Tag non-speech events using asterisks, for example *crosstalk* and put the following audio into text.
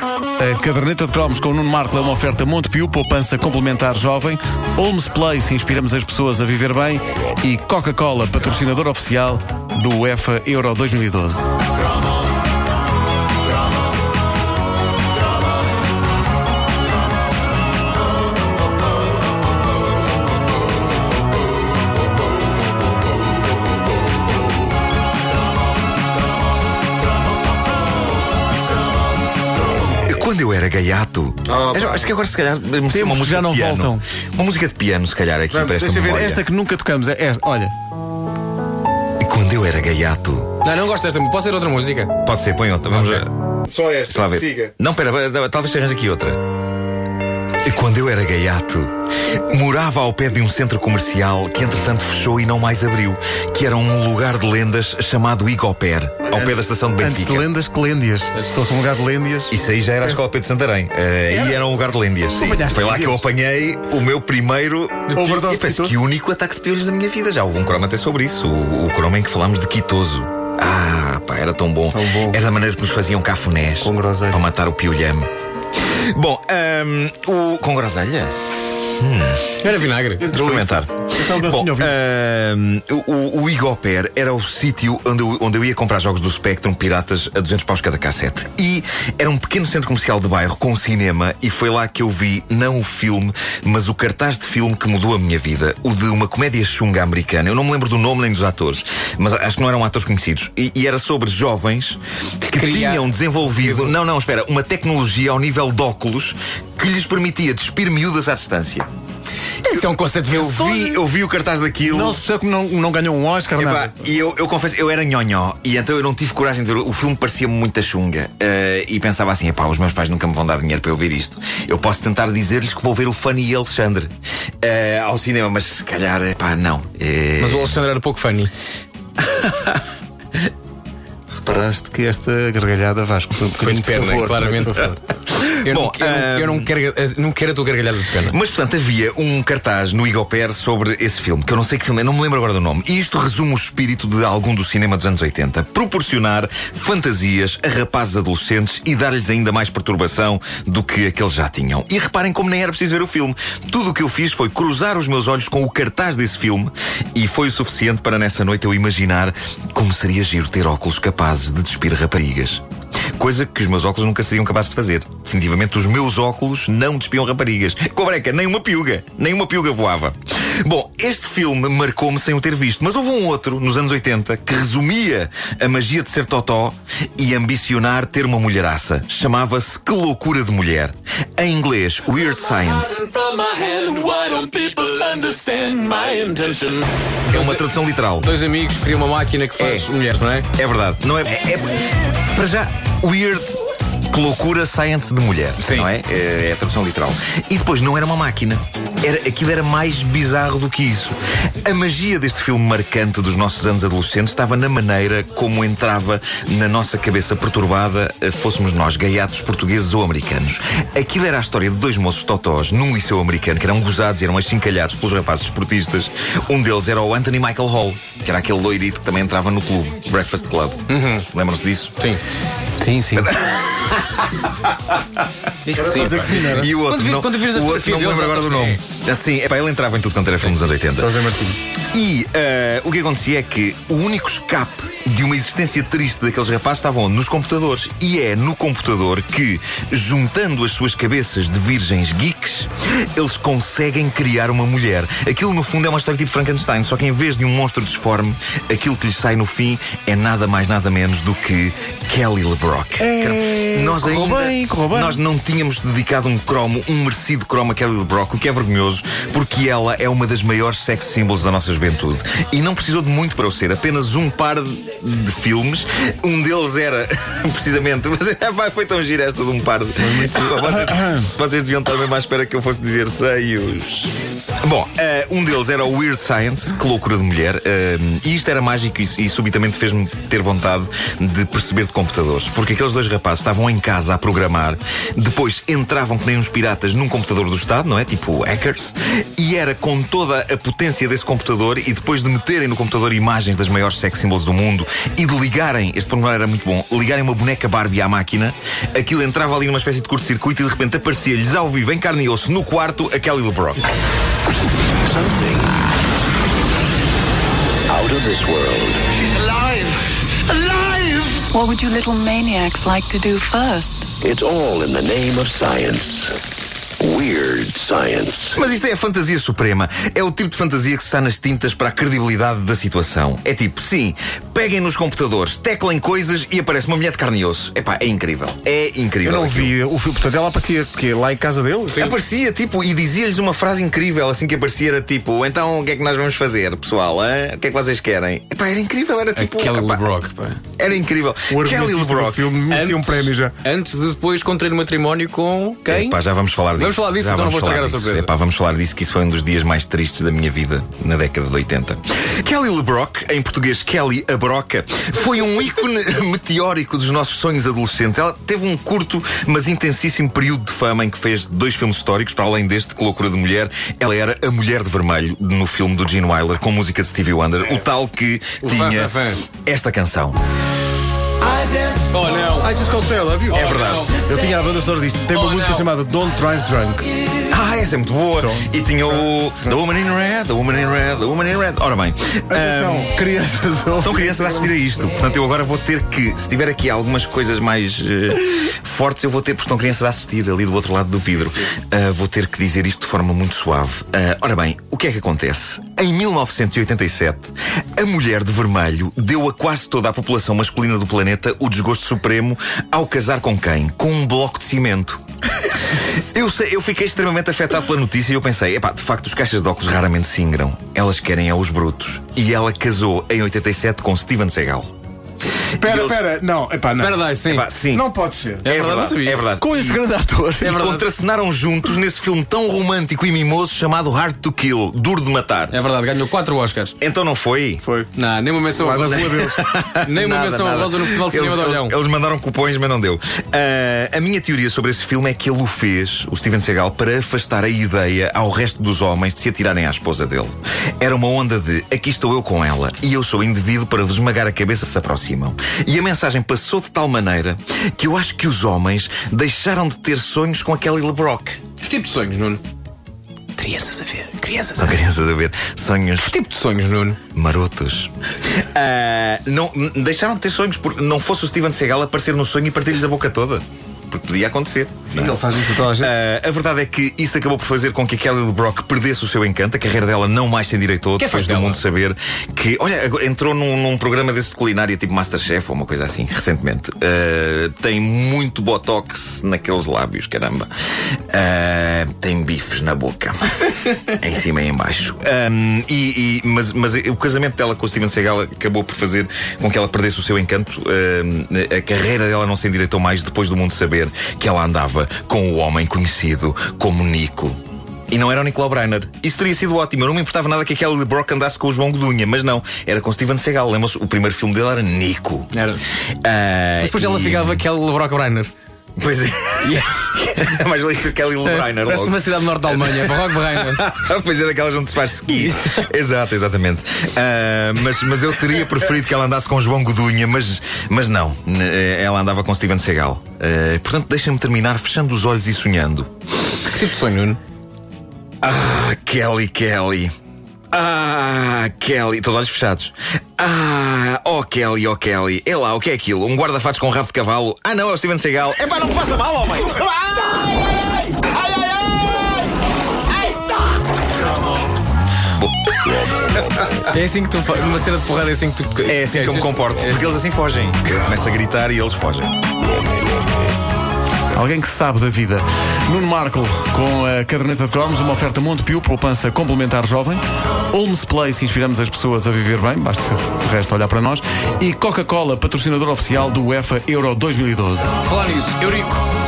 A caderneta de cromos com o Nuno Marco é uma oferta Montepio, poupança complementar jovem. Holmes Place, inspiramos as pessoas a viver bem. E Coca-Cola, patrocinador oficial do UEFA Euro 2012. Eu gaiato, acho- acho que agora se calhar merecia uma música já não de piano. voltam. Uma música de piano, se calhar, aqui Vamos, para esta deixa ver, memória. esta que nunca tocamos. É esta, olha. Quando eu era gaiato, Não, não gosto desta. Posso ser outra música? pode ser, põe outra. Vamos ver. Só esta, ver. siga. Não, pera, talvez se arranje aqui outra. Quando eu era gaiato, morava ao pé de um centro comercial que entretanto fechou e não mais abriu, que era um lugar de lendas chamado Igopé, ao pé da estação de Antes de Benfica. lendas, que lêndias. Se fosse um lugar de lêndias. Isso aí já era a escola Pedro Santarém. Eh, Aí era um lugar de lêndias. sim. Foi lá que eu apanhei o meu primeiro Overdose penso pitoso? que o único ataque de piolhos da minha vida. Já houve um croma até sobre isso. O, o croma em que falámos de quitoso. Ah, pá, era tão bom. Tão bom. Era da maneira que nos faziam cafunés Com groselha. para matar o piolhame. Bom, ahm, o. Com groselha? Era vinagre. Vou experimentar. Então, não Bom, tinha ouvido. ahm, o, o Igopé era o sítio onde eu, onde eu ia comprar jogos do Spectrum piratas a 200 paus cada cassete. E era um pequeno centro comercial de bairro com cinema e foi lá que eu vi não o filme, mas o cartaz de filme que mudou a minha vida. O de uma comédia chunga americana. Eu não me lembro do nome nem dos atores, mas acho que não eram atores conhecidos. E, e era sobre jovens que Criar- tinham desenvolvido, não, não, espera, uma tecnologia ao nível de óculos que lhes permitia despir miúdas à distância. Isso é um conceito Eu vi, eu vi o cartaz daquilo. Não se percebe que não, não ganhou um Oscar, Epá, nada. e eu, eu confesso, eu era nhonhó e então eu não tive coragem de ver. O filme parecia-me muita chunga eh, e pensava assim: epá, os meus pais nunca me vão dar dinheiro para eu ver isto. Eu posso tentar dizer-lhes que vou ver o Fanny e Alexandre eh, ao cinema, mas se calhar, epá, não. Eh, Mas o Alexandre era pouco funny. *laughs* Reparaste que esta gargalhada Vasco foi um Foi bocadinho de perna, favor, claramente. Eu, Bom, não, eu, eu não quero, eh, não quero a tua gargalhada de pena. Mas, portanto, havia um cartaz no Igopé sobre esse filme, que eu não sei que filme é, não me lembro agora do nome. E isto resume o espírito de algum do cinema dos anos 80. Proporcionar fantasias a rapazes adolescentes e dar-lhes ainda mais perturbação do que aqueles já tinham. E reparem como nem era preciso ver o filme. Tudo o que eu fiz foi cruzar os meus olhos com o cartaz desse filme e foi o suficiente para nessa noite eu imaginar como seria giro ter óculos capazes de despir raparigas. Coisa que os meus óculos nunca seriam capazes de fazer. Definitivamente, os meus óculos não despiam raparigas. Cobreca, nem uma piuga. Nem uma piuga voava. Bom, este filme marcou-me sem o ter visto, mas houve um outro, nos anos 80, que resumia a magia de ser totó e ambicionar ter uma mulheraça. Chamava-se Que Loucura de Mulher. Em inglês, Weird Science. É uma tradução literal. Dois amigos criam uma máquina que faz É. mulheres, não é? É verdade. Não é, é, é- para já, weird. Que loucura science de mulher, Sim. não é? é? É a tradução literal. E depois não era uma máquina. Era, aquilo era mais bizarro do que isso. A magia deste filme marcante dos nossos anos adolescentes estava na maneira como entrava na nossa cabeça perturbada, eh, fôssemos nós, gaiatos portugueses ou americanos. Aquilo era a história de dois moços totós num liceu americano que eram gozados e eram achincalhados pelos rapazes esportistas. Um deles era o Anthony Michael Hall, que era aquele loirito que também entrava no clube, Breakfast Club. Lembram-se disso? Sim. Sim, sim. Diz que sim. dizer que sim, não era? E o outro, Quando vi- não, quando vires a o outro fotografia não me lembro agora do já nome. sabes Ah, Sim, epá, ele entrava em tudo quanto era filme dos anos 80. José Martins. E ah, o que acontecia é que o único escape de uma existência triste daqueles rapazes estava onde? Nos computadores. E é no computador que, juntando as suas cabeças de virgens eles conseguem criar uma mulher. Aquilo, no fundo, é uma história tipo Frankenstein, só que em vez de um monstro disforme, aquilo que lhes sai no fim é nada mais, nada menos do que Kelly LeBrock. É, nós ainda. bem, bem. Nós não tínhamos dedicado um cromo, um merecido cromo a Kelly LeBrock, o que é vergonhoso, porque ela é uma das maiores sex symbols da nossa juventude. E não precisou de muito para o ser, apenas um par de, filmes. Um deles era, *laughs* precisamente, mas *laughs* foi tão gira esta de um par de. Vocês, vocês deviam estar bem mais espera que eu fosse dizer seios. Bom, eh, um deles era o Weird Science, que loucura de mulher, eh, e isto era mágico e, e subitamente fez-me ter vontade de perceber de computadores, porque aqueles dois rapazes estavam em casa a programar, depois entravam que nem uns piratas num computador do Estado, não é? Tipo hackers, e era com toda a potência desse computador e depois de meterem no computador imagens das maiores sex symbols do mundo e de ligarem, este pormenor era muito bom, ligarem uma boneca Barbie à máquina, aquilo entrava ali numa espécie de curto-circuito e de repente aparecia-lhes ao vivo, em carne osso, no quarto, a Kelly LeBrock. something out of this world. She's alive! Alive! What would you little maniacs like to do first? It's all in the name of science. Weird science. Mas isto é a fantasia suprema. É o tipo de fantasia que se está nas tintas para a credibilidade da situação. É tipo, sim, peguem nos computadores, teclem coisas e aparece uma mulher de carne e osso. Epá, é incrível. É incrível. Eu não aquilo. vi o filme, portanto ela aparecia que lá em casa dele? Aparecia, tipo, e dizia-lhes uma frase incrível, assim que aparecia, era tipo, então o que é que nós vamos fazer, pessoal? hã? O que é que vocês querem? Epá, era incrível, era A tipo. Kelly epá, LeBrock, pá. Era incrível. O Kelly LeBrock. filme merecia um Antes- prémio já. Antes de depois contrair matrimónio com quem? Epá, já vamos falar disso. Vamos falar disso, Já então não vamos vou estragar falar a disso. surpresa. Epá, vamos falar disso, que isso foi um dos dias mais tristes da minha vida na década de 80. Kelly LeBrock, em português Kelly a Broca, foi um ícone *laughs* meteórico dos nossos sonhos adolescentes. Ela teve um curto, mas intensíssimo período de fama em que fez dois filmes históricos, para além deste, Que Loucura de Mulher. Ela era a Mulher de Vermelho no filme do Gene Wilder, com música de Stevie Wonder, o tal que O fã, tinha fã, fã. esta canção. Oh não! I just called to say I love you. É verdade. Eu tinha a banda sonora disto. Tem uma Oh, música não. chamada Don't Drive Drunk. Ah, essa é muito boa. E tinha o The Woman in Red, The Woman in Red, The Woman in Red. Ora bem. Atenção, ahm, crianças. Estão crianças a assistir a isto. Portanto, eu agora vou ter que, se tiver aqui algumas coisas mais eh, *laughs* fortes, eu vou ter, porque estão crianças a assistir ali do outro lado do vidro. Ah, vou ter que dizer isto de forma muito suave. Ah, ora bem, o que é que acontece? Em 1987, a mulher de vermelho deu a quase toda a população masculina do planeta o desgosto supremo ao casar com quem? Com um bloco de cimento. Eu, sei, eu fiquei extremamente afetado pela notícia e eu pensei, epá, de facto os caixas de óculos raramente se ingram. Elas querem é os brutos. E ela casou em 87 com Steven Seagal. Espera, E eles- espera. Não, epá, não. Paradise, sim. Epá, sim. Não pode ser. É verdade, não sabia. é verdade. Com esse grande ator. E verdade. contracenaram juntos nesse filme tão romântico e mimoso chamado Hard to Kill, Duro de Matar. É verdade, ganhou 4 Oscars. Então não foi? Foi. Não, nem uma menção rosa. rua deles. *laughs* Nem uma menção rosa no Festival de eles, Cinema de Olhão. eles mandaram cupões, mas não deu. Ah, a minha teoria sobre esse filme é que ele o fez, o Steven Seagal, para afastar a ideia ao resto dos homens de se atirarem à esposa dele. Era uma onda de aqui estou eu com ela e eu sou indivíduo para vos esmagar a cabeça se aproximam. E a mensagem passou de tal maneira que eu acho que os homens deixaram de ter sonhos com a Kelly LeBrock. Que tipo de sonhos, Nuno? Crianças a ver, crianças a ver. Crianças a ver. Sonhos Que tipo de sonhos, Nuno? marotos. *laughs* Ah, não, deixaram de ter sonhos porque não fosse o Steven Seagal aparecer no sonho e partir-lhes a boca toda. Porque podia acontecer. Sim, ele faz isso a toda a gente. Ah, a verdade é que isso acabou por fazer com que a Kelly LeBrock perdesse o seu encanto. A carreira dela não mais tem direito a outro, Que faz depois do dela? mundo saber que, olha, entrou num, num programa desse de culinária tipo Masterchef ou uma coisa assim, recentemente. Ah, tem muito botox naqueles lábios, caramba. Ah, tem bifes na boca, *laughs* em cima e em baixo. Ahm, e, e- mas, mas o casamento dela com o Steven Seagal acabou por fazer com que ela perdesse o seu encanto. Ahm, a carreira dela não se endireitou mais depois do mundo saber que ela andava com o homem conhecido como Nico. E não era o Nicolau Breiner. Isso teria sido ótimo. Eu não me importava nada que aquele LeBrock andasse com o João Godunha, mas não. Era com Steven Seagal. Lembra-se? O primeiro filme dele era Nico. Era. Ah, Mas depois ela e- ficava aquele LeBrock Reiner. Pois *laughs* é. mais ali que Kelly LeBreiner Parece logo. uma cidade do norte da Alemanha, Barrock Reiner. *laughs* pois é, daquelas onde se faz ski. Exato, exatamente. Ah, mas, mas eu teria preferido que ela andasse com João Godunha, mas, mas não. Eh, Ela andava com Steven Seagal. Ah, portanto, deixa-me terminar fechando os olhos e sonhando. Que tipo de sonho, Nuno? Ah, Kelly, Kelly. Ah, Kelly. Todos olhos fechados. Ah, oh Kelly, oh Kelly. É lá, o que é aquilo? Um guarda-fatos com rabo de cavalo? Ah, não, é o Steven Seagal. É pá, não me faça mal, homem! É assim que tu numa cena de porrada é assim que tu. É assim que eu me comporto. É Porque eles assim fogem. Eu começo a gritar e eles fogem. Alguém que sabe da vida. Nuno Marco com a caderneta de cromos, uma oferta Montepio, poupança complementar jovem. Holmes Place, inspiramos as pessoas a viver bem, basta o resto olhar para nós. E Coca-Cola, patrocinador oficial do UEFA Euro 2012. Falar nisso, Eurico.